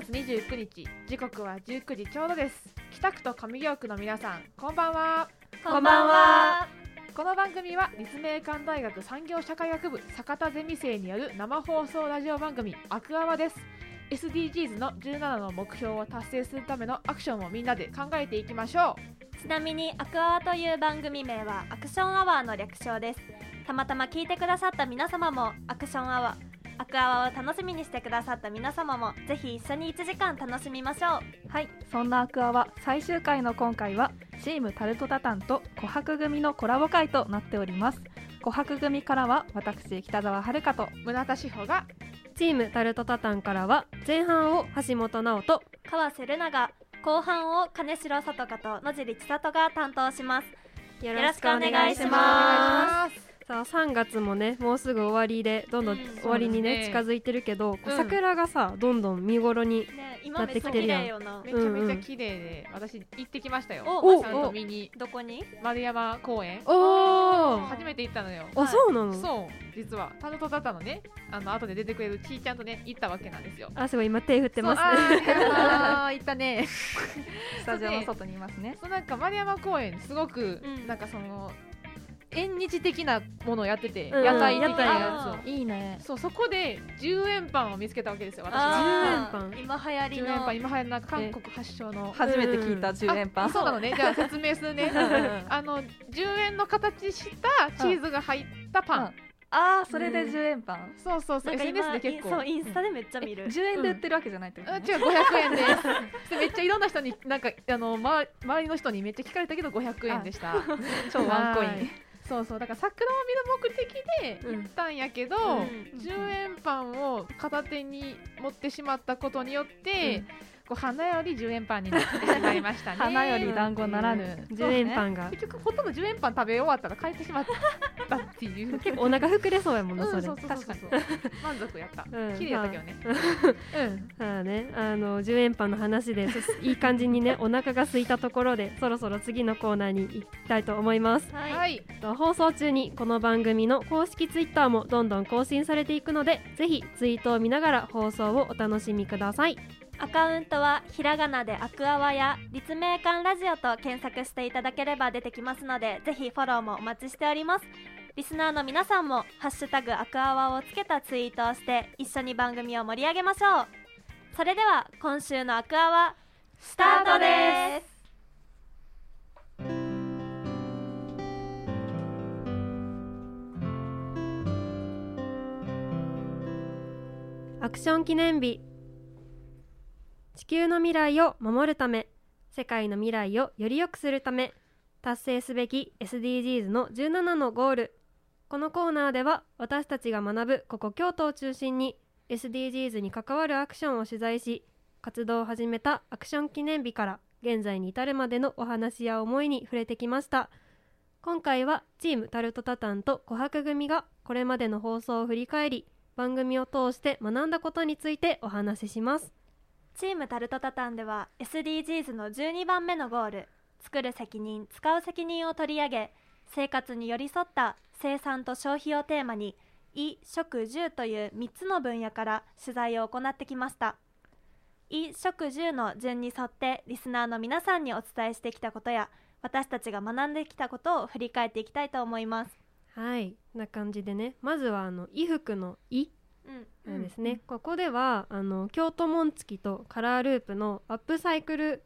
月29日時刻は19時ちょうどです北区と上京区の皆さんこんばんはこんばんは。この番組は立命館大学産業社会学部坂田ゼミ生による生放送ラジオ番組アクアワです SDGs の17の目標を達成するためのアクションをみんなで考えていきましょちなみにアクアワという番組名はアクションアワーの略称です。たまたま聞いてくださった皆様もアクションアワー。アクアワを楽しみにしてくださった皆様もぜひ一緒に1時間楽しみましょう。はいそんなアクアは最終回の今回はチームタルトタタンと琥珀組のコラボ会となっております。琥珀組からは私北澤遥とう村田志保がチームタルトタタンからは前半を橋本直人川瀬ルナが後半を金城さとかと野尻千里が担当します。よろしくお願いしますさあ3月もねもうすぐ終わりでどんどんうん終わりにね,、近づいてるけど、桜がさどんどん見頃にね今めっちゃ綺麗よな。めちゃめちゃ綺麗で、私行ってきましたよ。おちゃんと見に。どこに？丸山公園。おー。初めて行ったのよ。あそうなの？そう実は。タルトタタのね。あの後で出てくれるちーちゃんとね行ったわけなんですよ。あすごい今手振ってます。あ行ったね。スタジオの外にいますね。そうなんか丸山公園すごく、うん。なんかその縁日的なものをやってて、うん。屋台的な屋やつを。いいね。そうそこで10円パンを見つけたわけですよ私。あ10円パー今流行り10円のパン今流行りの韓国発祥の。初めて聞いた10円パン。あそうなのね。じゃあ説明するね。あの10円の形したチーズが入ったパン、うん。あーそれで10円パン。そうそうそう。SNS 今で結構。そうインスタでめっちゃ見る、10円で売ってるわけじゃないってことね。あ違う500円です。でめっちゃいろんな人になんかあの、ま、周りの人にめっちゃ聞かれたけど500円でした。超ワンコイはい。ンそうそうだから桜を見る目的でうん。行ったんやけど、うん。10円パンを片手に持ってしまったことによって、こう花より10円パンになってしまいましたね。花より団子ならぬ10円パンが。結局ほとんど10円パン食べ終わったら帰ってしまったっていう。結構お腹膨れそうやもんな、うん、それそうそうそう。そう満足やった、うん。綺麗やったけどね、うん。ああね、あの10円パンの話でそいい感じにね お腹が空いたところでそろそろ次のコーナーに行きたいと思います。はい、はいと放送中にこの番組の公式ツイッターもどんどん更新されていくのでぜひツイートを見ながら放送をお楽しみくださいアカウントはひらがなでアクアワや立命館ラジオと検索していただければ出てきますのでぜひフォローもお待ちしております。リスナーの皆さんも「ハッシュタグアクアワ」をつけたツイートをして一緒に番組を盛り上げましょう。それでは今週のアクアワスタートです。アクション記念日。地球の未来を守るため世界の未来をより良くするため達成すべき SDGs の17のゴール。このコーナーでは私たちが学ぶここ京都を中心に SDGs に関わるアクションを取材し活動を始めたアクション記念日から現在に至るまでのお話や思いに触れてきました。今回はチームタルトタタンと琥珀組がこれまでの放送を振り返り番組を通して学んだことについてお話しします。チームタルトタタンでは SDGs の12番目のゴール。作る責任使う責任を取り上げ生活に寄り添った生産と消費をテーマに衣食住という3つの分野から取材を行ってきました。衣食住の順に沿ってリスナーの皆さんにお伝えしてきたことや私たちが学んできたことを振り返っていきたいと思います。はいな感じでね。まずはあの衣服の「衣なんですね、ここではあの京都紋付とカラーループのアップサイクル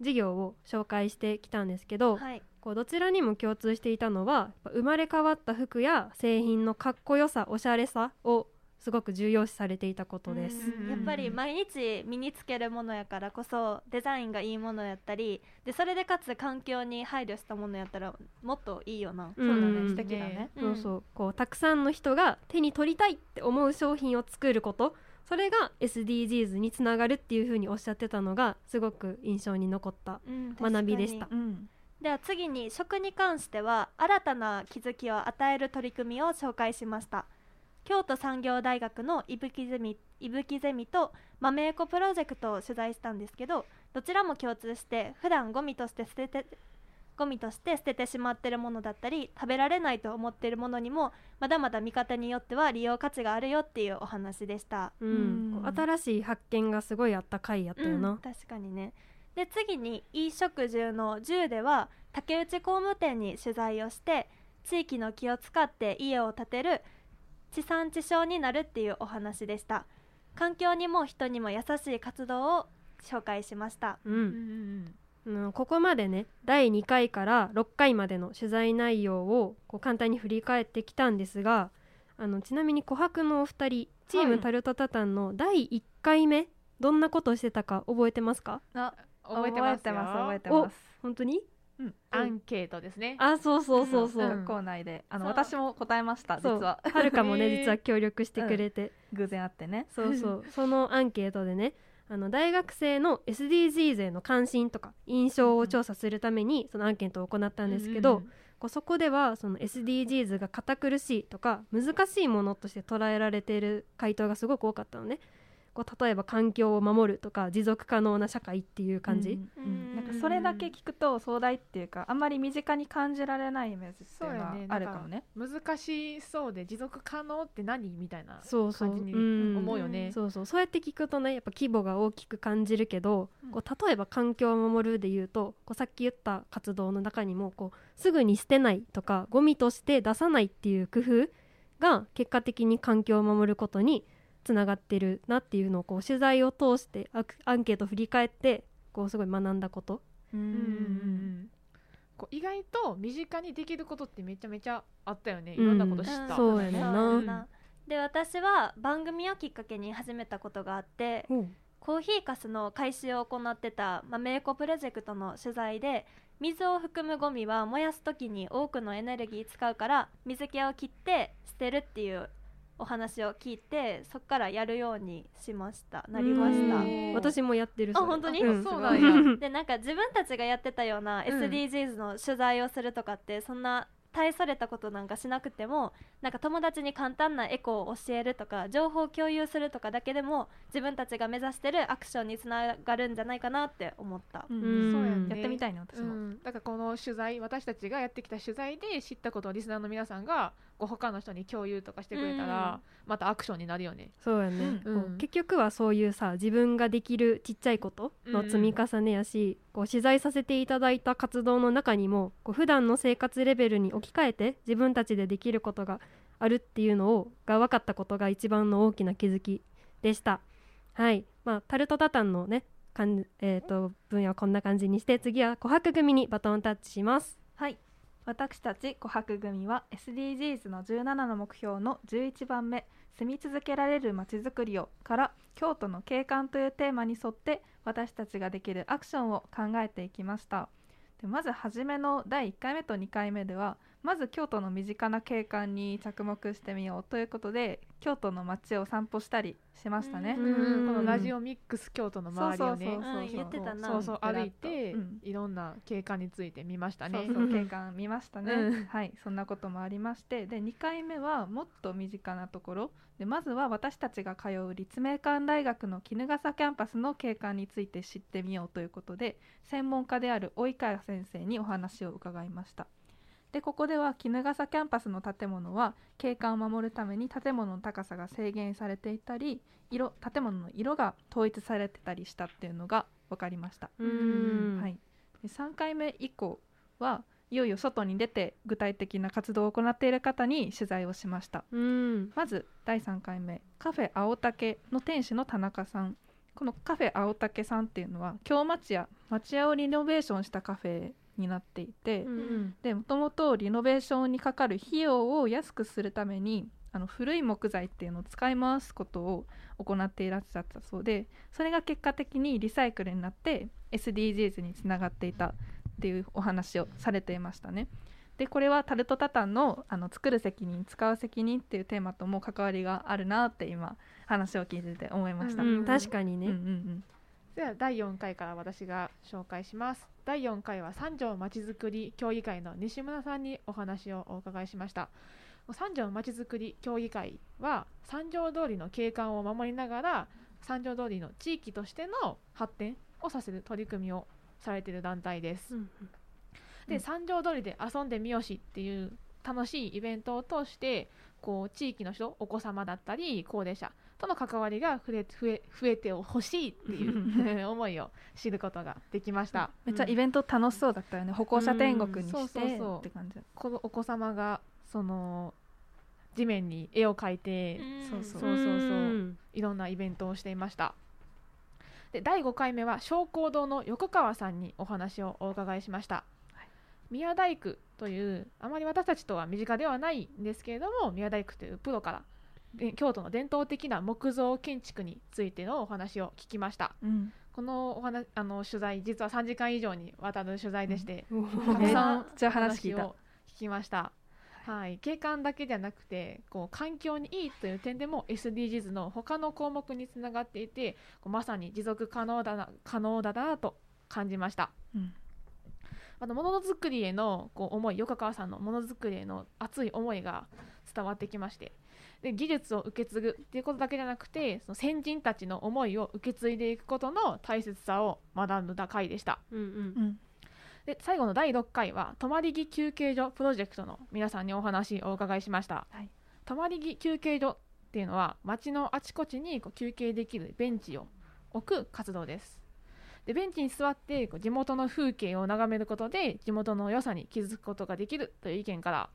事業を紹介してきたんですけど、はい。こうどちらにも共通していたのは生まれ変わった服や製品のかっこよさおしゃれさをすごく重要視されていたことです。うんやっぱり毎日身につけるものやからこそデザインがいいものやったりでそれでかつ環境に配慮したものやったらもっといいよな、うん。そうだね。うん。素敵だね。そうそう。こうたくさんの人が手に取りたいって思う商品を作ること。それが SDGs につながるっていうふうにおっしゃってたのがすごく印象に残ったうん。学びでした。うん。では次に食に関しては新たな気づきを与える取り組みを紹介しました京都産業大学の伊吹ゼミ伊吹ゼミと豆エコプロジェクトを取材したんですけどどちらも共通して普段ゴミとして捨ててゴミとして捨ててしまってるものだったり食べられないと思ってるものにもまだまだ見方によっては利用価値があるよっていうお話でした。うん。新しい発見がすごいあった回やったようん。な、確かにね。で次に衣食住の10では竹内工務店に取材をして地域の木を使って家を建てる地産地消になるっていうお話でした。環境にも人にも優しい活動を紹介しました。うん。うん。うんうんここまでね第2回から6回までの取材内容をこう簡単に振り返ってきたんですがあのちなみに琥珀のお二人チームタルトタタンの第1回目、どんなことをしてたか覚えてますか？あ覚えてますよ。覚えてます本当に？うん。アンケートですね。あそうそうそうそう、う校内で。あのそう。私も答えましたそう。実は。はるかもね、実は協力してくれて、偶然あってね。そうそう。そのアンケートでねあの大学生の SDGs への関心とか印象を調査するためにそのアンケートを行ったんですけど、こうそこではその SDGs が堅苦しいとか難しいものとして捉えられている回答がすごく多かったのねこう例えば環境を守るとか持続可能な社会っていう感じ、うん。うん。なんかうんそれだけ聞くと壮大っていうかあんまり身近に感じられないイメージっていうのはあるかもね。難しそうで持続可能って何？みたいなそうそう。感じにうん。思うよね、そうそう。そうやって聞くとねやっぱ規模が大きく感じるけど、うん。こう例えば環境を守るで言うとこうさっき言った活動の中にもこうすぐに捨てないとかゴミとして出さないっていう工夫が結果的に環境を守ることにつながってるなっていうのをこう取材を通してアンケートを振り返ってこうすごい学んだこと。うんうんうんうん。こう意外と身近にできることってめちゃめちゃあったよね。いろんなこと知った、うんそうやな。で私は番組をきっかけに始めたことがあってコーヒーかすの回収を行ってた豆エコプロジェクトの取材で水を含むゴミは燃やす時に多くのエネルギー使うから水気を切って捨てるっていうお話を聞いてそこからやるようにしました。なりました。うん。私もやってるあ本当に？うん。そうなんや。でなんか自分たちがやってたようなうん。SDGs の取材をするとかってそんな大それたことなんかしなくてもなんか友達に簡単なエコを教えるとか情報共有するとかだけでも自分たちが目指してるアクションにつながるんじゃないかなって思った。うん。うん。そうやね。やってみたいね私も、うん、だからこの取材私たちがやってきた取材で知ったことをリスナーの皆さんがこう他の人に共有とかしてくれたら、またアクションになるよね。そうやね、うん。結局はそういうさ自分ができるちっちゃいことの積み重ねやし、こう取材させていただいた活動の中にもこう普段の生活レベルに置き換えて自分たちでできることがあるっていうのをが分かったことが一番の大きな気づきでした。はい、まあタルトタタンのねかんえー、と分野はこんな感じにして次は琥珀組にバトンタッチします。はい私たち琥珀組は SDGs の17の目標の11番目「住み続けられるまちづくりを」から「京都の景観」というテーマに沿って私たちができるアクションを考えていきましたでまず初めの第1回目と2回目ではまず京都の身近な景観に着目してみようということで京都の街を散歩したりしましたね、このラジオミックス京都の周りをねそうそう歩いて、うん。いろんな景観について見ましたね。そうそう景観見ましたね、うん。はいそんなこともありましてで2回目はもっと身近なところでまずは私たちが通う立命館大学の衣笠キャンパスの景観について知ってみようということで専門家である及川先生にお話を伺いましたでここでは衣笠キャンパスの建物は景観を守るために建物の高さが制限されていたり色建物の色が統一されてたりしたっていうのが分かりました。うん。はい、で3回目以降はいよいよ外に出て具体的な活動を行っている方に取材をしました。うん。まず第3回目カフェ青竹の店主の田中さん。このカフェ青竹さんっていうのは京町屋町屋をリノベーションしたカフェになっていて、うんでもともとリノベーションにかかる費用を安くするためにあの古い木材っていうのを使い回すことを行っていらっしゃったそうでそれが結果的にリサイクルになって SDGs につながっていたっていうお話をされていましたね。でこれはタルトタタンのあの作る責任使う責任っていうテーマとも関わりがあるなって今話を聞いてて思いました。うんうん、確かにね、うんうんでは第4回から私が紹介します。第4回は三条まちづくり協議会の西村さんにお話をお伺いしました。三条まちづくり協議会は三条通りの景観を守りながら三条通りの地域としての発展をさせる取り組みをされている団体です、うんで、うん。三条通りで遊んでみよしっていう楽しいイベントを通してこう地域の人お子様だったり高齢者との関わりが増え増え増えてほしいっていう 思いを知ることができました。めっちゃイベント楽しそうだったよね。歩行者天国にうんしてそうそうそう。って感じ。このお子様がその地面に絵を描いて、そうそう。そうそういろんなイベントをしていました。で第5回目は商工堂の横川さんにお話をお伺いしました、宮大工というあまり私たちとは身近ではないんですけれども宮大工というプロからで京都の伝統的な木造建築についてのお話を聞きました。うん。このお話あの取材実は3時間以上にわたる取材でして、おたくさん 話を聞きました。はい、景観だけじゃなくてこう環境にいいという点でも SDGs の他の項目につながっていてこうまさに持続可能だな可能だなと感じました。うん。またものづくりへのこう思い横川さんのものづくりへの熱い思いが伝わってきましてで技術を受け継ぐっていうことだけじゃなくてその先人たちの思いを受け継いでいくことの大切さを学んだ回でした。うんうん。うん。で最後の第6回は泊まり木休憩所プロジェクトの皆さんにお話をお伺いしました、はい。泊まり木休憩所っていうのは街のあちこちにこう休憩できるベンチを置く活動です。でベンチに座ってこう地元の風景を眺めることで地元の良さに気づくことができるという意見から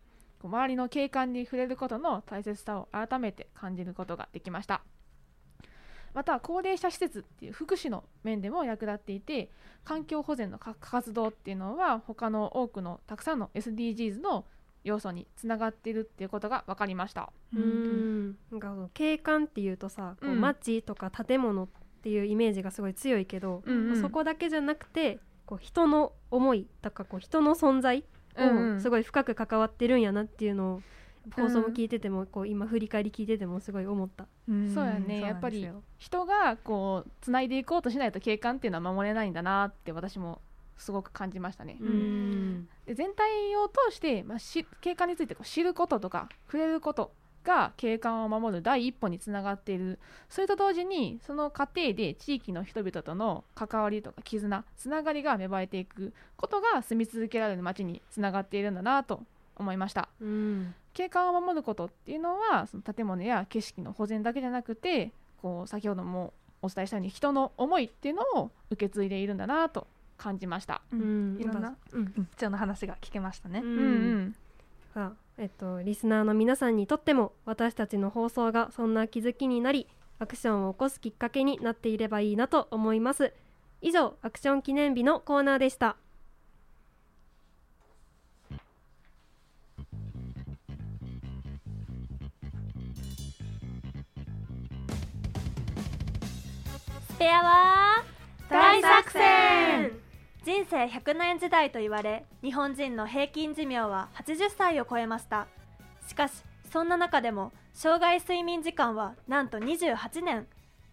周りの景観に触れることの大切さを改めて感じることができました。また高齢者施設っていう福祉の面でも役立っていて環境保全のか活動っていうのは他の多くのたくさんの SDGs の要素につながっているっていうことが分かりました。ううん。んなんか景観っていうとさ、こううん。街とか建物っていうイメージがすごい強いけど、うんうん。そこだけじゃなくてこう人の思いとかこう人の存在をすごい深く関わってるんやなっていうのを放送も聞いてても、こう今振り返り聞いててもすごい思った。うん。そうやね。やっぱり人がこうつないでいこうとしないと景観っていうのは守れないんだなって私もすごく感じましたね。うん。で全体を通して、まあ、し景観についてこう知ることとか触れることが景観を守る第一歩につながっている。それと同時にその過程で地域の人々との関わりとか絆つながりが芽生えていくことが住み続けられる街につながっているんだなと思いました。うん。景観を守ることっていうのはその建物や景色の保全だけじゃなくてこう先ほどもお伝えしたように人の思いっていうのを受け継いでいるんだなと感じました。ううん。んいろんなうん。うん。貴重な話が聞けましたね。ううんんさあえっと、リスナーの皆さんにとっても私たちの放送がそんな気づきになりアクションを起こすきっかけになっていればいいなと思います。以上アクション記念日のコーナーでした。スペアは大作戦。人生100年時代と言われ日本人の平均寿命は80歳を超えました。しかしそんな中でも生涯睡眠時間はなんと28年。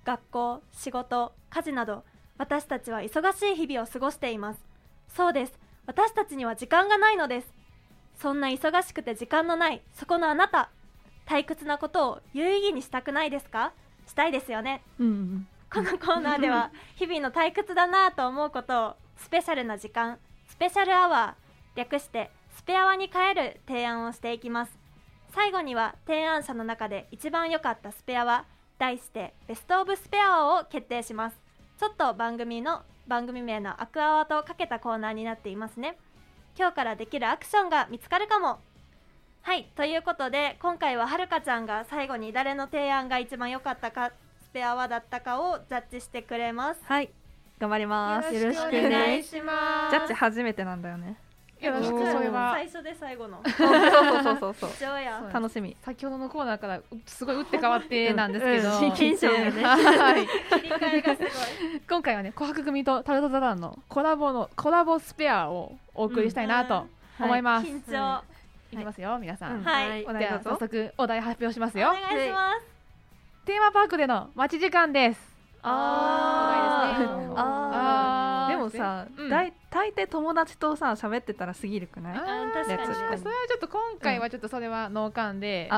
学校仕事家事など私たちは忙しい日々を過ごしています。そうです。私たちには時間がないのです。そんな忙しくて時間のないそこのあなた。退屈なことを有意義にしたくないですか？したいですよね。うんうんこのコーナーでは 日々の退屈だなぁと思うことをスペシャルな時間スペシャルアワー略してスペアワに変える提案をしていきます。最後には提案者の中で一番良かったスペアワ題してベストオブスペアワを決定します。ちょっと番組の番組名のアクアワとかけたコーナーになっていますね。今日からできるアクションが見つかるかも。はいということで今回ははるかちゃんが最後に誰の提案が一番良かったかスペアワだったかをジャッジしてくれます。はい。頑張ります。よろしくお願いします。ジャッジ初めてなんだよね。よろしく最初で最後の。そうそうそうそう貴重や。楽しみ。先ほどのコーナーからすごい打って変わってなんですけど、うんテンションがね。はい、切り替えがすごい。今回はね琥珀組とタルトザランのコラボのコラボスペアをお送りしたいなと思います。緊張。いきますよ皆さん。うん。はい。おでは早速お題発表しますよ。お願いします。テーマパークでの待ち時間です。ああでもさ、うん。大大抵友達とさ喋ってたら過ぎるくない？確かに。やつ。それはちょっと今回はちょっとそれはノーカンで、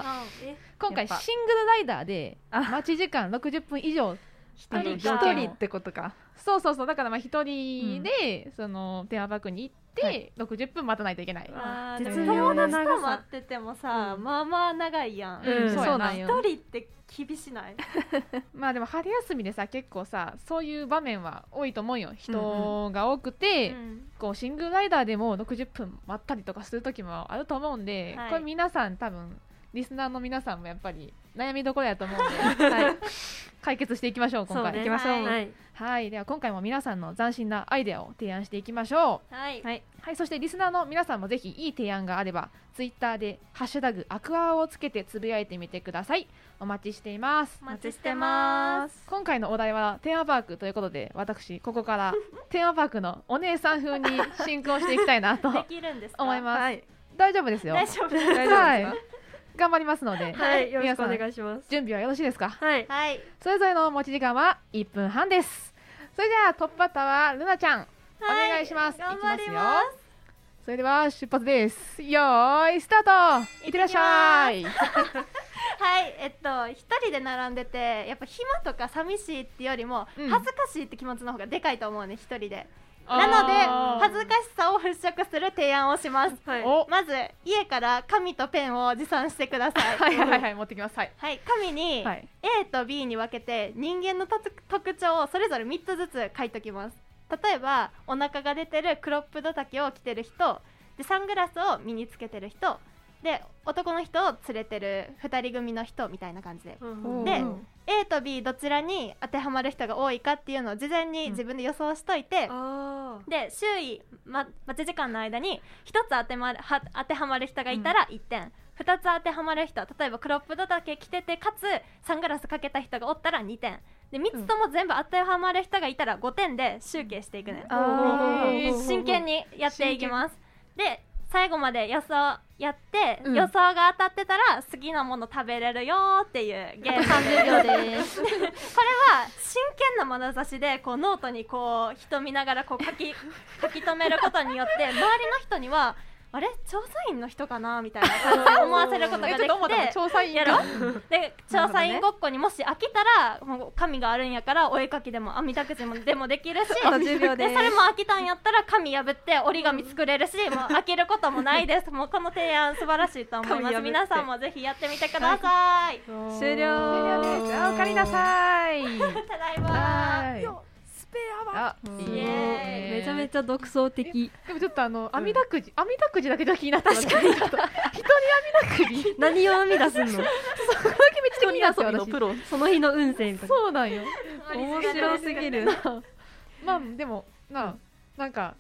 今回シングルライダーであ待ち時間60分以上一人一か人ってことか。そうそうそう。だからまあ一人で、そのテーマパークに行って、はい。60分待たないといけない、待っててもさ、まあまあ長いやん、うんうんそうやなよ。一人って厳しない？まあでも春休みでさ結構さそういう場面は多いと思うよ。人が多くて、うん。こうシングルライダーでも60分待ったりとかする時もあると思うんで、はい。これ皆さん多分リスナーの皆さんもやっぱり悩みどころやと思うんで、はい、解決していきましょう今回。そうね行きましょう。はい。はいでは今回も皆さんの斬新なアイデアを提案していきましょう。はい、はい。はい、そしてリスナーの皆さんもぜひいい提案があれば、ツイッターでハッシュタグアクアをつけてつぶやいてみてください。お待ちしています。お待ちしてます。今回のお題はテーマパークということで、私、ここから テーマパークのお姉さん風に進行していきたいなとできるんですか？思います。はい。大丈夫ですよ。大丈夫です大丈夫ですか？頑張りますので、はいよろしくお皆さん願いします。準備はよろしいですか？はい。はい。それぞれの持ち時間は1分半です。それではトップバッターはルナちゃん、お願いします。頑いきます。よ張りますそれでは出発です。よーい、スタート。いってらっしゃい。はいえっと一人で並んでてやっぱ暇とか寂しいってよりもうん。恥ずかしいって気持ちの方がでかいと思うね一人でなので恥ずかしさを払拭する提案をします。はい。お。まず家から紙とペンを持参してください。はいはいはい、持ってきます。はい。はい。紙にはい。A と B に分けて人間の特特徴をそれぞれ3つずつ書いときます。例えばお腹が出てるクロップド丈を着てる人でサングラスを身につけてる人で男の人を連れてる2人組の人みたいな感じで。うんでうん。A と B どちらに当てはまる人が多いかっていうのを事前に自分で予想しといて、あで周囲、ま、待ち時間の間に1つ当て,、まるは当てはまる人がいたら1点、2つ当てはまる人例えばクロップドだけ着ててかつサングラスかけた人がおったら2点。で3つとも全部当てはまる人がいたら5点で集計していくね、あーー。真剣にやっていきます。で最後まで予想やって、うん。予想が当たってたら好きなもの食べれるよっていうゲーム。30秒ですこれは真剣な眼差しでこうノートにこう人見ながらこう書き 書き留めることによって周りの人にはあれ？調査員の人かな？みたいな感じで思わせることがえ、できて。調査員やろ？が。で 調査員ごっこにもし飽きたらもう紙があるんやからお絵かきでも網だくじもでもできるしあと10秒で。それも飽きたんやったら紙破って折り紙作れるし、もう飽きることもないです。もうこの提案素晴らしいと思います。皆さんもぜひやってみてください、終了。終了です。あおかえりなさい。ただいまペアあ、うん。いいイエーイね。めちゃめちゃ独創的。でもちょっとあの網だくじ、網だくじだけじゃ気になってます。確かに。人に網だくじ。何を編み出すんの？そこだけめっちゃ気になって私。ロ。その日の運勢みたいなそうなんよ。面白すぎる。まあでもななんか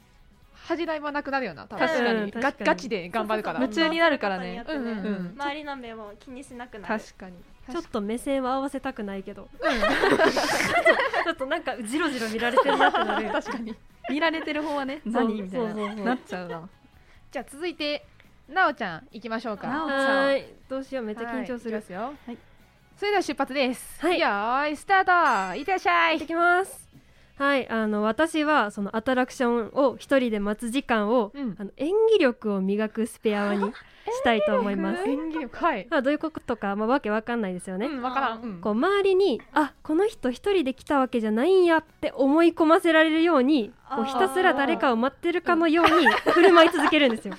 恥じらいはなくなるよな確かに。うんガ確かに。ガチで頑張るから。夢中になるからね。そうそうそう。うんうんうん。周りの目も気にしなくなる。確かにちょっと目線は合わせたくないけど。ちょっとなんかジロジロ見られてるなってなる 確かに。見られてる方はね何？みたいな。なっちゃうな。じゃあ続いてなおちゃん行きましょうか。なおちゃん。はーいどうしようめっちゃ緊張する。すよ。はい。それでは出発です。はい。よーいスタート。いってらっしゃい。行ってきますはいあの私はそのアトラクションを一人で待つ時間を、うん。あの演技力を磨くスペアワに したいと思います。演技力？はい。まあどういうことか、まあ、わけわかんないですよね、うんわからん。うん。こう周りにあこの人一人で来たわけじゃないんやって思い込ませられるようにこうひたすら誰かを待ってるかのように振る舞い続けるんですよ。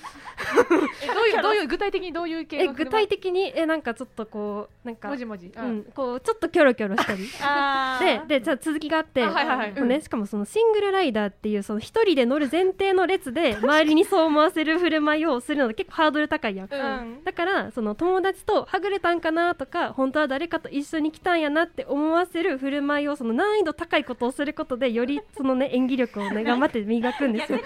え どういうどういう具体的にどういう系えの具体的にえなんかちょっとこうなんか文字文字ううんん、こうちょっとキョロキョロしたり。ででじゃあ続きがあって、あはいはいはい。ね、しかもそのシングルライダーっていうその一人で乗る前提の列で周りにそう思わせる振る舞いをするので結構ハードル高いやん。うん。だからその友達とはぐれたんかなとか本当は誰かと一緒に来たんやなって思わせる振る舞いをその難易度高いことをすることでよりそのね演技力をね 頑張って磨くんですよ。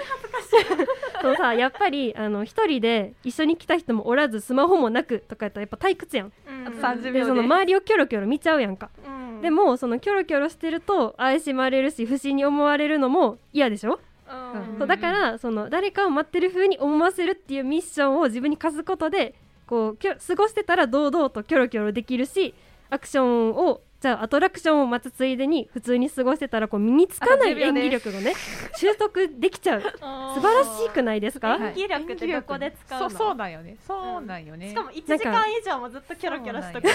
そうさやっぱりあの一人で一緒に来た人もおらずスマホもなくとかやったらやっぱ退屈やん。うん。あと30で秒で。その周りをキョロキョロ見ちゃうやんか。うん。でもそのキョロキョロしてると怪しまれるし不審に思われるのも嫌でしょ、うん。そうだからその誰かを待ってる風に思わせるっていうミッションを自分に課すことでこう過ごしてたら堂々とキョロキョロできるしアクションをじゃあアトラクションを待つついでに普通に過ごしてたらこう身につかなあと10秒い演技力がね習得できちゃう。素晴らしくないですか、演技力ってどこで使うの？そうそうなんよね。そうなんよね。しかも1時間以上もずっとキョロキョロしとく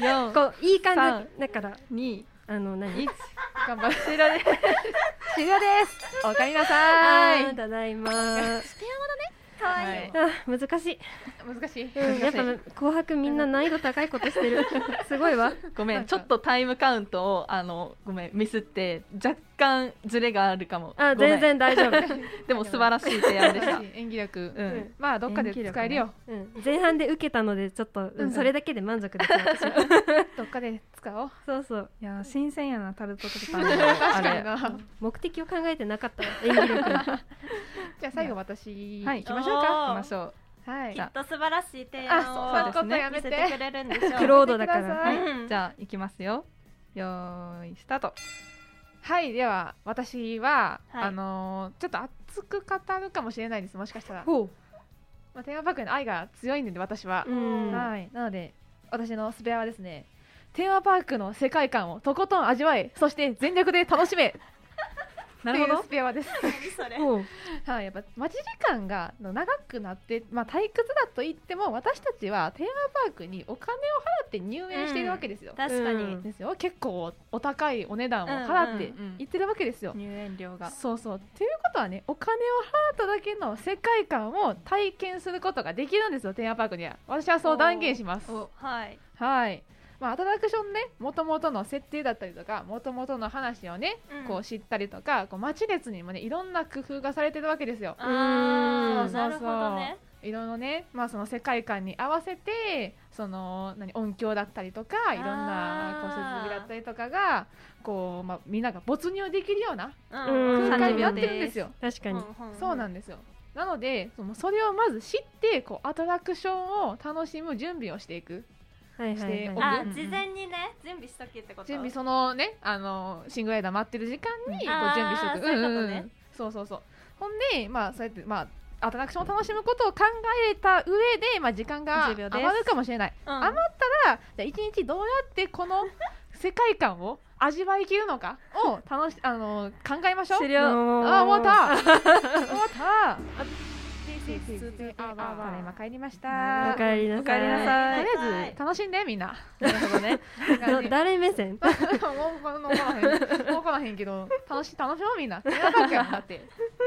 四こういい感三じだから二あの何？頑張って終了です。終了です。おかえりなさい。ただいまかわいい、はあ難しい、難しい。うん、やっぱ紅白みんな難易度高いことしてる。すごいわ。ごめなんちょっとタイムカウントをあのごめんミスって若干ズレがあるかも。あ全然大丈夫、でも素晴らしい提案でした。演技力。うん。うん。まあどっかで使えるよ、うん、前半で受けたのでちょっと、うんうん。それだけで満足ですどっかで使おう。そうそう。いやー新鮮やなタルトタタンの確あかにれな。目的を考えてなかったわ演技力にじゃあ最後私はい。行きましょうか。お行きましょう。はい。きっと素晴らしい提あ案をそういうことやめて見せてくれるんでしょう。クロードだから。やめてください。うん。じゃあ行きますよ。よーいスタート。はいでは私は、はい。あのーちょっと熱く語るかもしれないですもしかしたら、ほまあ、テーマパークへの愛が強いんで私は。はい。なので私のスペアはですねテーマパークの世界観をとことん味わえそして全力で楽しめなるほど。スペアです。はい、やっぱ待ち時間が長くなって、まあ、退屈だと言っても私たちはテーマパークにお金を払って入園しているわけですよ。確かに、うん。ですよ。結構お高いお値段を払ってうんうん行ってるわけですよ。入園料が。そうそう。ということはねお金を払っただけの世界観を体験することができるんですよテーマパークには。私はそう断言します。おはい。はいまあ、アトラクションねもともとの設定だったりとかもともとの話をね、うん。こう知ったりとかこう待ち列にもねいろんな工夫がされてるわけですよ。あうん。ーなるほどね。いろいろね、まあ、その世界観に合わせてその何音響だったりとかいろんなこう設備だったりとかがこう、まあ、みんなが没入できるようなうん。空間にな30ってるんですよ。確かに、そうなんですよ。なのでそのそれをまず知ってこうアトラクションを楽しむ準備をしていくはいはいしておく。あ事前にね準備しとけってこと？準備そのねあのシングルライダー待ってる時間にこう準備しておくそういうことね。んんん。そうそうそう。ほんでまあそうやってまあアトラクションを楽しむことを考えた上で、まあ、時間が10秒です。余るかもしれない。うん。余ったらじゃあ一日どうやってこの世界観を味わいきるのかを楽しあの考えましょう。終了。あ終わった。終わった。あ ただいま帰りました。おかえりなさい。おかえりなさい。とりあえず楽しんでみんな。なるほどね。ど誰目線？もうこの分からへん分からへんけど楽し楽しもうみんな。テーマパークやもんだって。っ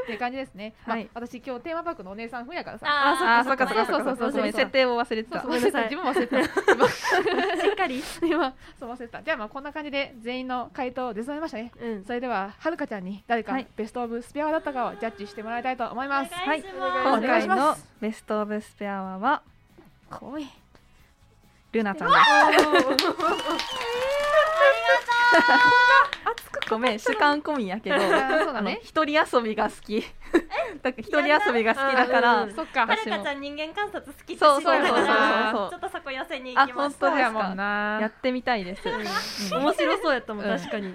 ていう感じですね、はい。まあ、私今日テーマパークのお姉さん風やからさああそっかそっかそっか。そうそうそうそう設定を忘れてた。そうごめんなさい。自分も忘れてた。しっかり。今そう忘れてた。じゃあまあこんな感じで全員の回答出揃いましたね。うん。それでははるかちゃんに誰かはい。ベストオブスペアだったかをジャッジしてもらいたいと思います、お願いします、はい。今お願いし回のます。ベストオブスペアは怖い。ルナちゃんです ごめん主観込みやけど。ね。一人遊びが好き。だから一人遊びが好きだからそっか。はるかちゃん人間観察好きそうそうそうからそうちょっとそこ寄せにあ行きました。本当ですかやなってみたいです、うん。面白そうやったもん確かに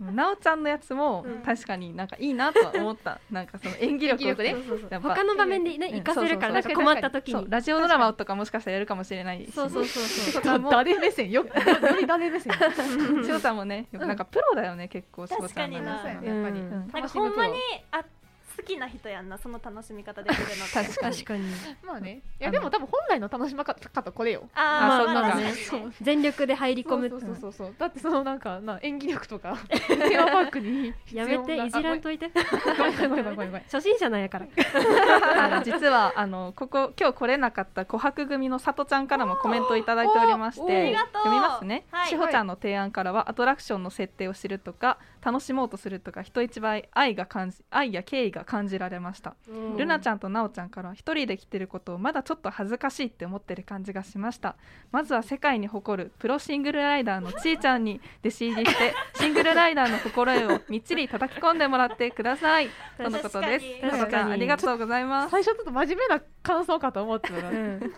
なおちゃんのやつもうん。確かになんかいいなとは思った。なんかその演技力をね。他の場面でねうん。活かせるからなんそうそう。そうか困った時に。ラジオドラマとかもしかしたらやるかもしれないし。そうそうそうそうだ 誰目線？よより誰目線？しおちゃんもねなんかプロだよね結構しおちゃんやねやっぱり、うん。なんかほんまにあ好きな人やんなその楽しみ方できるのって。確かに。まあね。いやでも多分本来の楽しみ方これよ。あーあそうなんか。まあ確かにそう。全力で入り込むそうそうそうそう。だってそのなんかな演技力とか テーマパークにやめていじらんといて。あごめんごめんごめんごめんごめん。初心者なんやから。あの実はあのここ今日来れなかった琥珀組のさとちゃんからもコメントをいただいておりましてありがとう読みますね、はいしほちゃんの提案からはアトラクションの設定を知るとか楽しもうとするとか人一倍愛が感じ愛や敬意が感じられました、ルナちゃんとなおちゃんからは一人で来てることをまだちょっと恥ずかしいって思ってる感じがしました。まずは世界に誇るプロシングルライダーのちーちゃんに弟子入りして シングルライダーの心得をみっちり叩き込んでもらってください。とのことです。確かに。さとちゃんありがとうございます。最初ちょっと真面目な感想かと思ってたらうん。結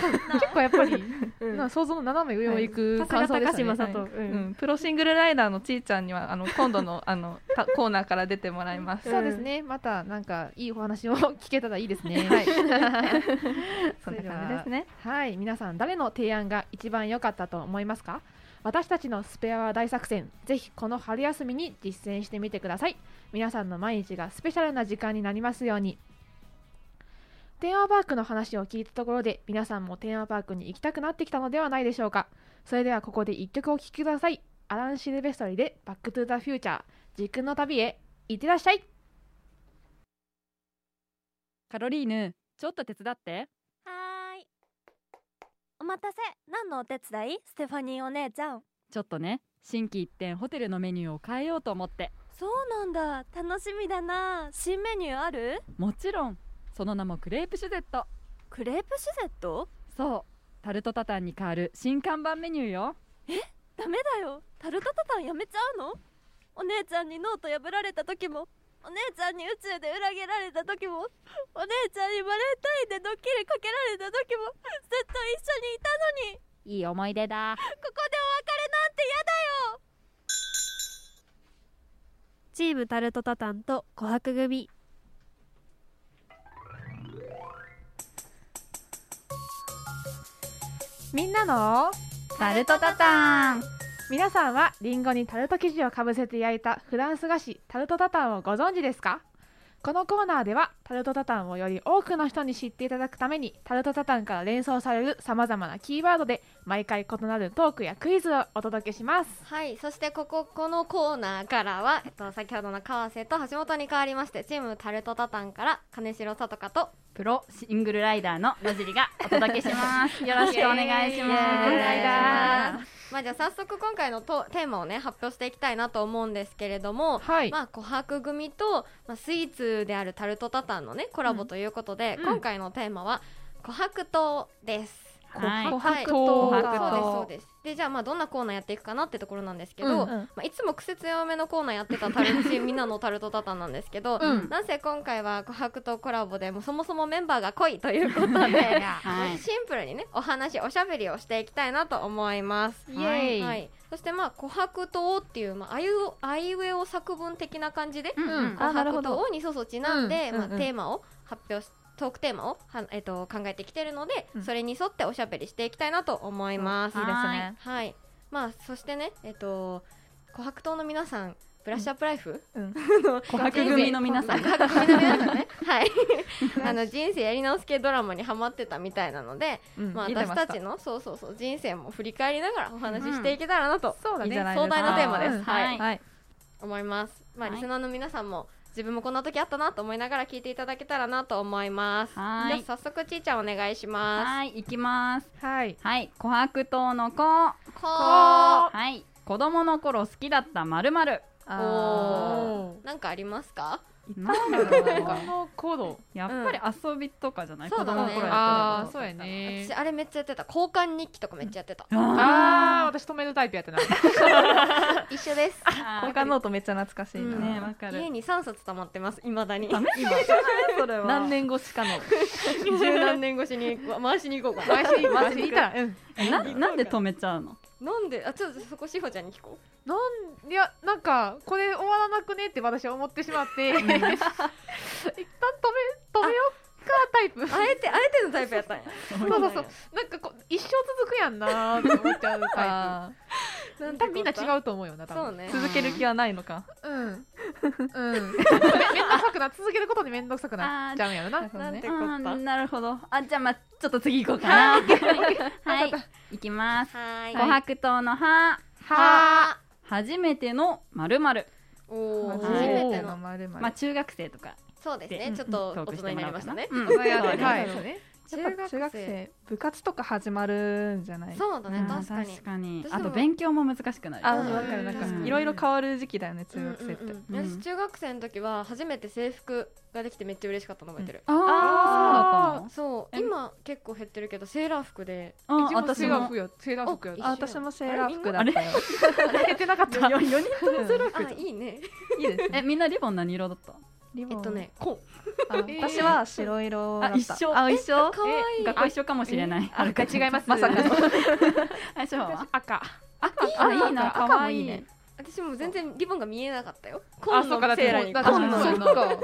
構 結構やっぱりうん。な想像の斜め上を行く感想でしたね。島さと、ううん。ん、プロシングルライダーのちーちゃんにはあの今度のあのたコーナーから出てもらいます。そうですね。またなんかいいお話を 聞けたらいいですね。はい。そんな感じですね。はい。皆さん誰の提案が一番良かったと思いますか？私たちのスペアは大作戦ぜひこの春休みに実践してみてください。皆さんの毎日がスペシャルな時間になりますように。テーマパークの話を聞いたところで皆さんもテーマパークに行きたくなってきたのではないでしょうか。それではここで1曲お聴きくださいアラン・シルベストリでバックトゥザフューチャー時空の旅へ行ってらっしゃい。カロリーヌちょっと手伝って。はーい。お待たせ。何のお手伝い？ステファニーお姉ちゃん。ちょっとね新規一点ホテルのメニューを変えようと思って。そうなんだ。楽しみだな。新メニューある？もちろん。その名もクレープシュゼット。クレープシュゼット？そう。タルトタタンに代わる新看板メニューよダメだよ。タルトタタンやめちゃうの？お姉ちゃんにノート破られた時も。お姉ちゃんに宇宙で裏切られた時も。お姉ちゃんにバレンタインでドッキリかけられた時も。ずっと一緒にいたのに。いい思い出だ。ここでお別れなんて嫌だよ。チームタルトタタンと琥珀組。みんなのタルトタタン。皆さんはリンゴにタルト生地をかぶせて焼いたフランス菓子タルトタタンをご存知ですか？このコーナーではタルトタタンをより多くの人に知っていただくためにタルトタタンから連想されるさまざまなキーワードで毎回異なるトークやクイズをお届けします。はい、そしてこここのコーナーからは、えっと、先ほどの川瀬と橋本に代わりましてチームタルトタタンから金城さとかとプロシングルライダーの野尻がお届けします。よろしくお願いします。まあじゃあ早速今回のとテーマをね発表していきたいなと思うんですけれども、はい、まあ琥珀組と、まあ、スイーツであるタルトタタンのねコラボということで、うん。今回のテーマは琥珀糖です。はい。琥はい。珀糖琥珀糖そうですそうです。でじゃあまあどんなコーナーやっていくかなってところなんですけど、うんまあ、いつも癖強めのコーナーやってたタルチみんなのタルトタタンなんですけど、うん。なんせ今回は琥珀とコラボでもうそもそもメンバーが濃いということで、はい。シンプルにねお話おしゃべりをしていきたいなと思います。イエはい、そしてまあ琥珀糖っていう、まあ、あいうあいうえお作文的な感じで、うんうん。琥珀糖にそうそうちなんで、まあ、うんうんうん。テーマを発表しトークテーマをは、えっと考えてきてるので、うん。それに沿っておしゃべりしていきたいなと思います。いいですね。はい、まあそしてねえっと琥珀糖の皆さんブラッシュアップライフ、うん。の琥珀組の皆さんね。はい。あの人生やり直す系ドラマにハマってたみたいなので、うん。まあ、私たちのそうそうそう人生も振り返りながらお話ししていけたらなとそうだね。壮大なテーマです、うん。はい、はい。思います。まあ、はいリスナーの皆さんも自分もこんな時あったなと思いながら聞いていただけたらなと思います。はい。じゃあ早速ちーちゃんお願いしまはい行きます。はい。はい琥珀糖の子。すこはい子供の頃好きだったまるまるあおー。なんかありますか？なんだろうーこのコードやっぱり遊びとかじゃない、子供の頃やってたことああそうやね。私あれめっちゃやってた。交換日記とかめっちゃやってた、あああ私止めるタイプやってな。一緒です。ー。交換ノートめっちゃ懐かしいうん。なねわかる。家に3冊溜まってます。いまだに。ダメ今 それは。何年越しかの。十何年越しに回しに行こうかな。回し回しにいた。らうん。なんで止めちゃうの？なんであちょっとそこしほちゃんに聞こなんいやなんかこれ終わらなくねって私は思ってしまって。一旦止め止めようかタイプ。うあえてあえてのタイプやったんや。そうそうそう。なんかこう一生続くやんなーって思っちゃうタあイプ多分みんな違うと思うよな多分。そうね。ー続ける気はないのか。うん。うん。め めんどくさくな続けることにめんどくさくなっちゃうんやろな。なるほどね。なんてこなるほど。あじゃあまあちょっと次行こうかな。はい。い。きます。はーい。琥珀糖の葉。は初めてのまるまる初めてのまるまるまあ中学生とかそうですね。でちょっと大人にななりましたね。うん。ーはいそうねはいそうねやっぱ中学生。部活とか始まるんじゃない？そうだねうん確かに。あと勉強も難しくなるあうん。わかるなんかうん。いろいろ変わる時期だよね中学生って。うんうんうん。うん。私中学生の時は初めて制服ができてめっちゃ嬉しかったの覚えてる。ああえそう今結構減ってるけどセーラー服で。私も。セーラー服私もセーラー服だったよ。減ってなかった？4人ともセーラー服あいいね。いいですね。えみんなリボン何色だった？えっとねこあ 私は白色だった。あ一緒。あ一緒？かわいい。学校一緒かもしれない。あ違います。まさかの。あそう。は赤あいいな。赤可愛い赤もいい。ね私も全然リボンが見えなかったよ。あ紺のセーラーに。紺のそっか。確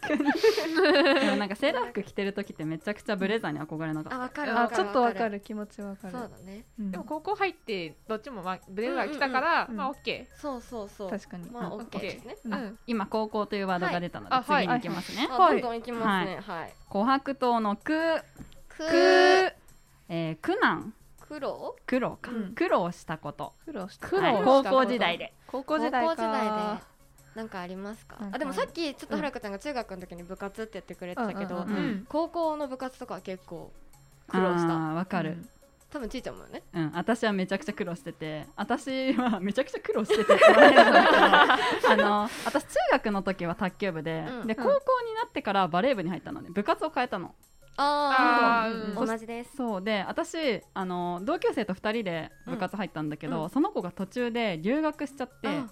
かに。でもなんかセーラー服着てる時ってめちゃくちゃブレザーに憧れなかった。あわかるわかるあちょっとわかる気持ちわかる。そうだね。うん。でも高校入ってどっちもまあブレザー来たからうんうんまあオッケそうそうそう。確かに。まあうん。OK ですね。ーうん。今高校というワードが出たので次に行きますね。あはいどんどんいきますね。はい。琥珀糖のくく。くえー苦難苦労苦労か、うん。苦労したこと。苦労した。苦労はい。高校時代で。高校時代か。高校時代で。なんかありますか？なんか。あでもさっきちょっとはるかちゃんが中学の時に部活って言ってくれてたけど、うんうんうん高校の部活とかは結構苦労した。あーわかる、多分ちいちゃんもよね。うん、私はめちゃくちゃ苦労してて。私はめちゃくちゃ苦労してて。って言われるんだけどあの私中学の時は卓球部で,、うん。で高校になってからバレー部に入ったのね。部活を変えたのああ同じです。そうで私あの同級生と2人で部活入ったんだけど、うんその子が途中で留学しちゃってあ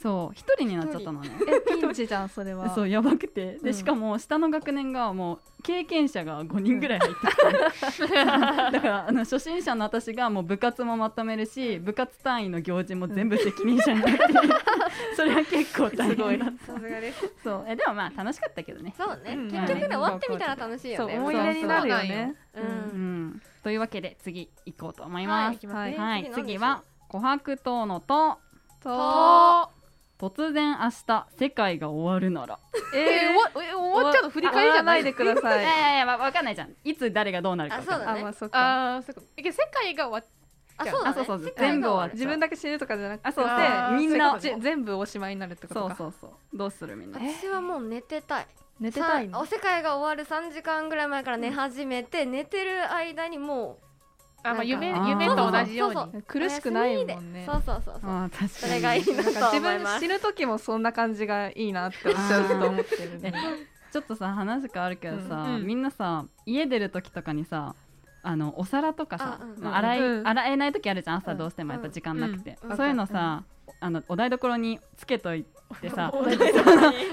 そう1人になっちゃったのね。えピンチじゃんそれは。そうやばくて。で、うん。しかも下の学年がもう経験者が5人ぐらい入ってきて、だからあの初心者の私がもう部活もまとめるし部活単位の行事も全部責任者になって、それは結構大変。だったさすがです。そう。えでもまあ楽しかったけどね。そうね、うん。結局ね終わってみたら楽しいよね。そう思い出になるよね。う。うんん。というわけで次行こうと思います、行きますねはい、次は琥珀糖のとと突然明日世界が終わるなら。えー、終わえ終わっちゃうの振り返りじゃないでください。いやいやいやわわかんないじゃん。いつ誰がどうなるかあそうだね。あまあそっか。あーそうか。世界が終わっあそうだね。あそうそう全部終わる自分だけ死ぬとかじゃなくて。あそうあーみんな全部おしまいになるってことか。そうそうそう。どうするみんな。私はもう寝てたい。寝てたいお世界が終わる3時間ぐらい前から寝始めて、寝てる間にもあ、まあ、夢夢と同じように。そうそう苦しくないもんうね。そうそうそう。そうあー確かにそれがいいななんかと自思います。分死ぬ時もそんな感じがいいなって私はずっと思ってるね。ちょっとさ話変わるけどさ、うんうん。みんなさ家出る時とかにさあのお皿とかさ、あうんまあ洗い、うん洗えない時あるじゃん朝うん。どうしても。やっぱ時間なくて、うん。そういうのさ、あのお台所につけといてさ お台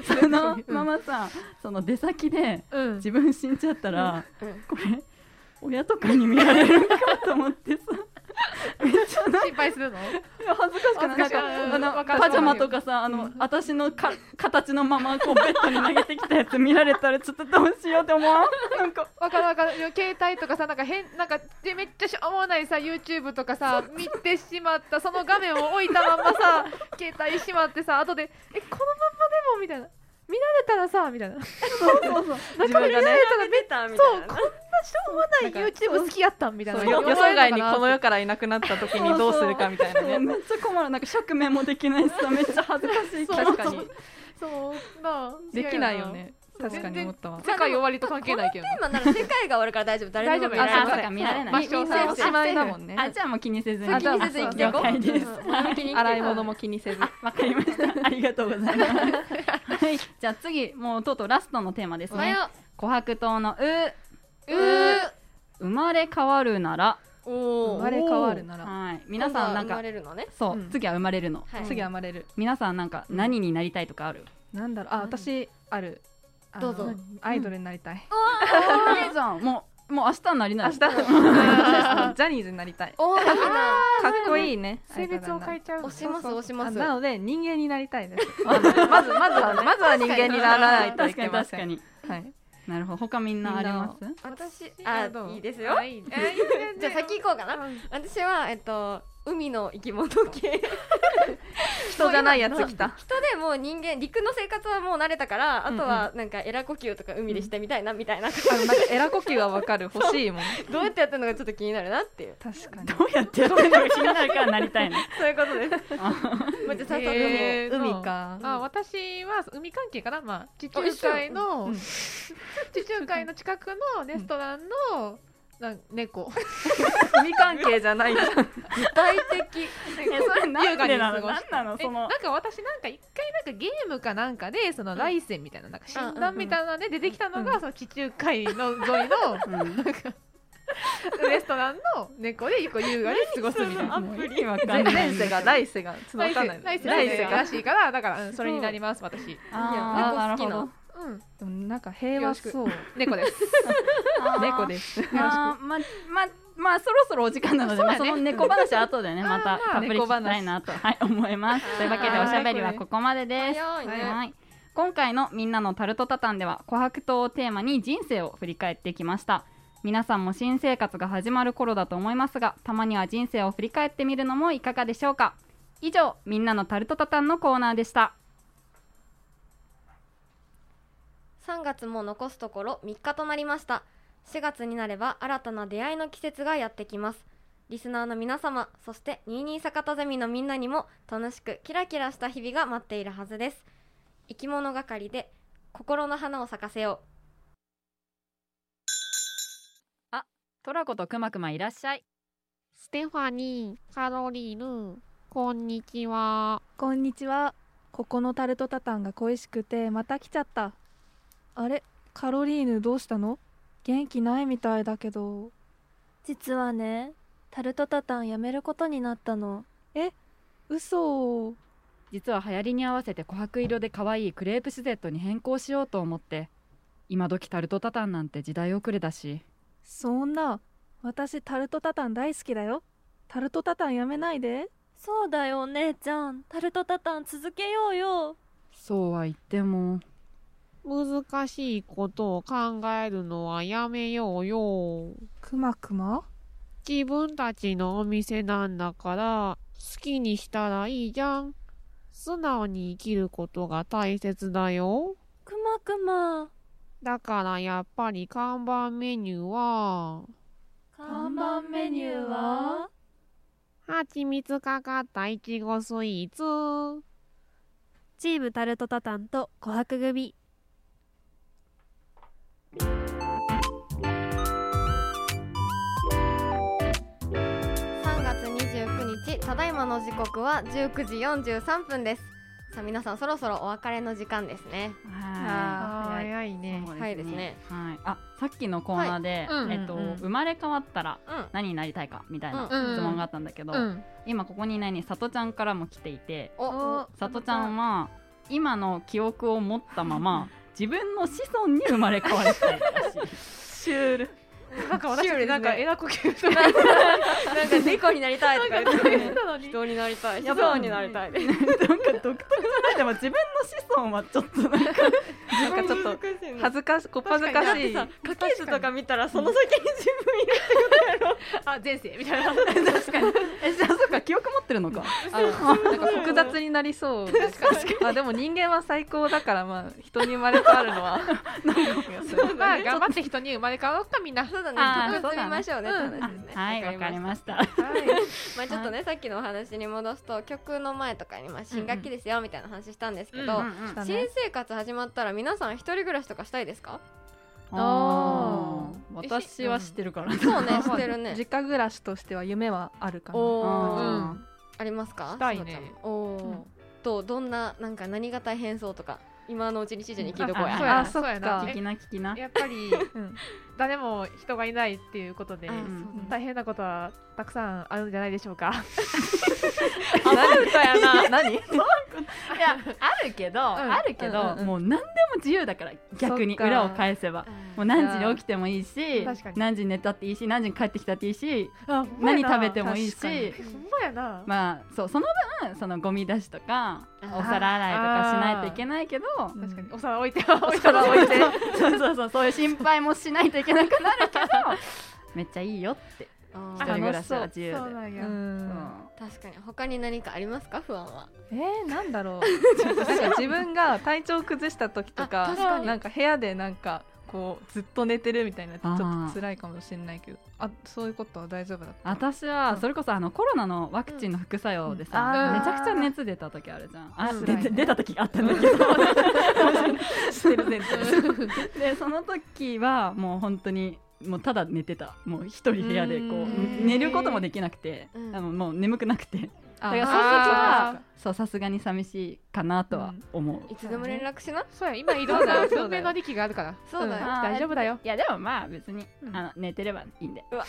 そのままさその出先でうん。自分死んじゃったら、うん。これ親とかに見られるんかと思ってさ。めっちゃ心配するの？いや恥ずかしくない。なんかあのパジャマとかさあの、私のか形のままこうベッドに投げてきたやつ見られたらちょっとどうしようって思わん？なんか。わかるわかる。携帯とかさなんか変なんかでめっちゃしょうもないさ YouTube とかさ 見てしまったその画面を置いたまんまさ携帯しまってさ後でえこのまんまでも？みたいな見られたらさみたいな。そうそうそう。自分がね出たみそうこんなしょうもない YouTube 好きやったんみたいな。そうよ予想外にこの世からいなくなった時にどうするかみたいな。ねそうめっちゃ困る。なんか釈明もできないしさめっちゃ恥ずかしい確かにそう。なあできないよね。そう確かに思ったわ。世界終わりと関係ないけど。テーマなら世界が終わるから大丈夫。誰でも見られる大丈夫あそうか見られないおしまいだもんね。あじゃあもう気にせず。に気にせず生きていこう洗い物も気にせず。わかりました。ありがとうございます。はい。じゃあ次もうとうとうラストのテーマですね。琥珀糖のう。う。う生まれ変わるなら。お生まれ変わるなら。はい。皆さんなん生まかれるのね。そう、うん。次は生まれるの。はい。次は生まれる。皆さんなんか何になりたいとかある、なんだろう。あ私あるどうぞ。アイドルになりたい。いいじゃん。もうもう明日になりな明い日。ジャニーズになりたい。おーいいな。かっこいいね。性別を変えちゃう。押します押しますあなので人間になりたいです。まずまずはまずは人間にならないとい確かにけません。確かにはい。なるほど。他みんなあります？私あどう？いいですよ。あいじゃあ先行こうかな。うん。私はえっと海の生き物系。人じゃないやつ来た。人でもう人間陸の生活はもう慣れたからあとはなんかエラ呼吸とか海でしてみたいなみたいな、あのなんかエラ呼吸はわかる。欲しいもん。どうやってやってるのかちょっと気になるなっていう。確かに。どうやってやってるのか気になるからなりたいの。そういうことで。すあまあじゃあ早速。も海か。あ私は海関係かな、まあ、地中海の、うん。地中海の近くのレストランの、なん猫。海関係じゃない。じゃん具体的えそれなんでなの？優雅に過ごし何なの？えそのなんか私なんか一回なんかゲームかなんかでその来世みたいななんか診断みたいなので出てきたのが、その地中海の沿いの うん。レストランの猫でこう優雅に過ごすみたいな。前世が来世がちょっとわ来かんない。世来世らしいからだから、うんそれになります私。あーな。るほど。うんでもなんか平和そう。猫です。猫です。あーまままあそろそろお時間なので、まあ、そうだね。その猫話は後でねまたたっぷり聞きたいなと、はい、思います。というわけでおしゃべりはここまでです。早い。ねはい、今回のみんなのタルトタタンでは琥珀糖をテーマに人生を振り返ってきました。皆さんも新生活が始まる頃だと思いますがたまには人生を振り返ってみるのもいかがでしょうか。以上みんなのタルトタタンのコーナーでした3月も残すところ3日となりました。4月になれば新たな出会いの季節がやってきます。リスナーの皆様そして22坂田ゼミのみんなにも楽しくキラキラした日々が待っているはずです。生き物係で心の花を咲かせよトラコとくまくまいらっしゃい。ステファニー、カロリーヌ、こんにちは。こんにちは。ここのタルトタタンが恋しくてまた来ちゃったあれ？カロリーヌどうしたの？元気ないみたいだけど。実はねタルトタタンやめることになったの。嘘。実は流行りに合わせて琥珀色で可愛いクレープシュゼットに変更しようと思って。今時タルトタタンなんて時代遅れだし。そんな。私タルトタタン大好きだよ。タルトタタンやめないで。そうだよお姉ちゃん。タルトタタン続けようよ。そうは言っても難しいことを考えるのはやめようよ。くまくま？自分たちのお店なんだから、好きにしたらいいじゃん。素直に生きることが大切だよ。くまくまだからやっぱり看板メニューは、看板メニューは？蜂蜜かかったいちごスイーツ。チームタルトタタンと琥珀組ただいまの時刻は19時43分です。さあ皆さんそろそろお別れの時間ですね。は早いね。早いですね。はい、あさっきのコーナーで、はい。うん。えっとうん。うん生まれ変わったらうん。何になりたいかみたいなうん。質問があったんだけど、うん。今ここにいないねさとちゃんからも来ていてお。さとちゃんは今の記憶を持ったまま 自分の子孫に生まれ変わりたいらしい。シュールなんか私よりなんかエラ呼吸とか。なんか猫になりたいとか言って。人に。なりたい人になりたい。なんか独特じゃないでも自分の子孫はちょっとなんかなんかちょっと恥ずかしこっぱずかしい。さ家系図とか見たらその先に自分いる あ、前世みたいな。確かにってるのか。あなんか複雑になりそうあでも人間は最高だからまあ人に生まれ変わるのは。まあ頑張って人に生まれ変わろうかみんな。そうだね特別見ましょうねって話あですねはいわかりました。はい。まあちょっとねさっきのお話に戻すと曲の前とかにまあ新学期ですよみたいな話したんですけど、うんうんしたね。新生活始まったら皆さん一人暮らしとかしたいですか？あー。私は知ってるから。そうねしてるね。実家暮らしとしては夢はあるかな。おあーーありますか？したいね。しのちゃん。とどんななんか何が大変そうとか？今のうちにしじに聞いとこうや。あそうやな。あそうやな。聞きな聞きな。やっぱりうん。誰も人がいないっていうことで大変なことはたくさんあるんじゃないでしょうか。アバウトやな。何？いやあるけど、あるけど、もう何でも自由だから逆に裏を返せば。もう何時に起きてもいいし何時に寝たっていいし何時に帰ってきたっていいしあ何食べてもいいし。まやな。まあそうその分そのゴミ出しとかお皿洗いとかしないといけないけど確かに。お皿置いて置いて。皿置いて。そうそうそうそういう心配もしないといけなくなるけどめっちゃいいよって一人暮らしは自由で。そうなんや。うん。確かに他に何かありますか？不安は。えー、なんだろう。なんか自分が体調崩した時とあか確かに。なんか部屋でなんかこうずっと寝てるみたいなちょっと辛いかもしれないけど。あそういうことは大丈夫だった？私はそれこそあのコロナのワクチンの副作用でさ、うん。めちゃくちゃ熱出た時あるじゃん。あ、うん。出た時。あったんだけど。してる前提 でその時はもう本当にもうただ寝てた。もう一人部屋でこううん。寝ることもできなくて、うん。あのもう眠くなくてだからその時あはそうさすがに寂しいかなとは思う、いつでも連絡しな。そうや今いろんな文明の利器があるから。そうだよ、大丈夫だよ。いやでもまあ別に、うん。あの寝てればいいんで。あ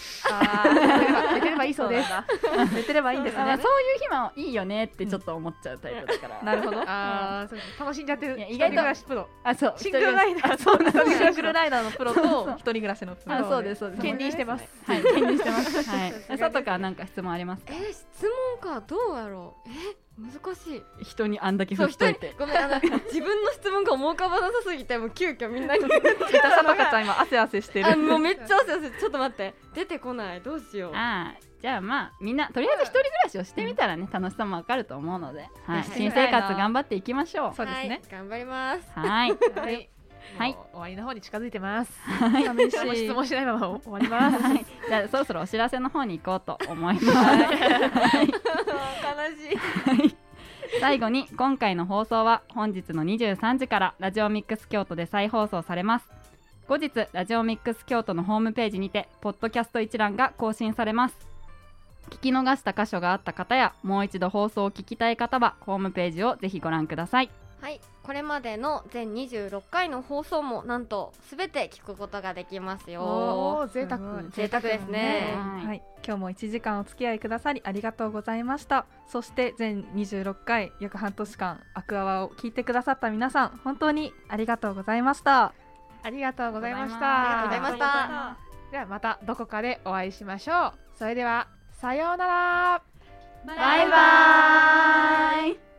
ー。寝てればいいそうです。寝てればいいんですね。あそういう日もいいよねってちょっと思っちゃうタイプだから、なるほど。ああ、そう楽しんじゃってる。意外と暮らしプロ。あそう。シングルライダー。あそうシングルライダーのプロと一人暮らしのプロ。あそうですそうです。兼任してます。はい、兼任してます。はい。さとかなんか質問ありますか？え。ー、質問か。どうやろうえ難しい人にあんだけそう人に振っといて。ごめんあの 自分の質問が思い浮かばなさすぎてもう急遽みんなにさとかちゃん今汗汗してるあもうめっちゃ汗汗ちょっと待って出てこないどうしようああ、じゃあまあみんなとりあえず一人暮らしをしてみたらね楽しさもわかると思うので、はい、新生活頑張っていきましょそうですねはい、頑張りますう。はい。はい。終わりの方に近づいてます寂もうしい質問しないまま終わりますはい、じゃあそろそろお知らせの方に行こうと思います。悲しい最後に今回の放送は本日の23時からラジオミックス京都で再放送されます。後日ラジオミックス京都のホームページにてポッドキャスト一覧が更新されます。聞き逃した箇所があった方やもう一度放送を聞きたい方はホームページをぜひご覧ください。はい。これまでの全26回の放送もなんとすべて聞くことができますおよー贅沢。贅沢ですね。はい。はい、今日も1時間お付き合いくださりありがとうございました。そして全26回約半年間アクアワを聞いてくださった皆さん本当にありがとうございました。ありがとうございました。ありがとうございました。ではまたどこかでお会いしましょう。それではさようなら。バイバイ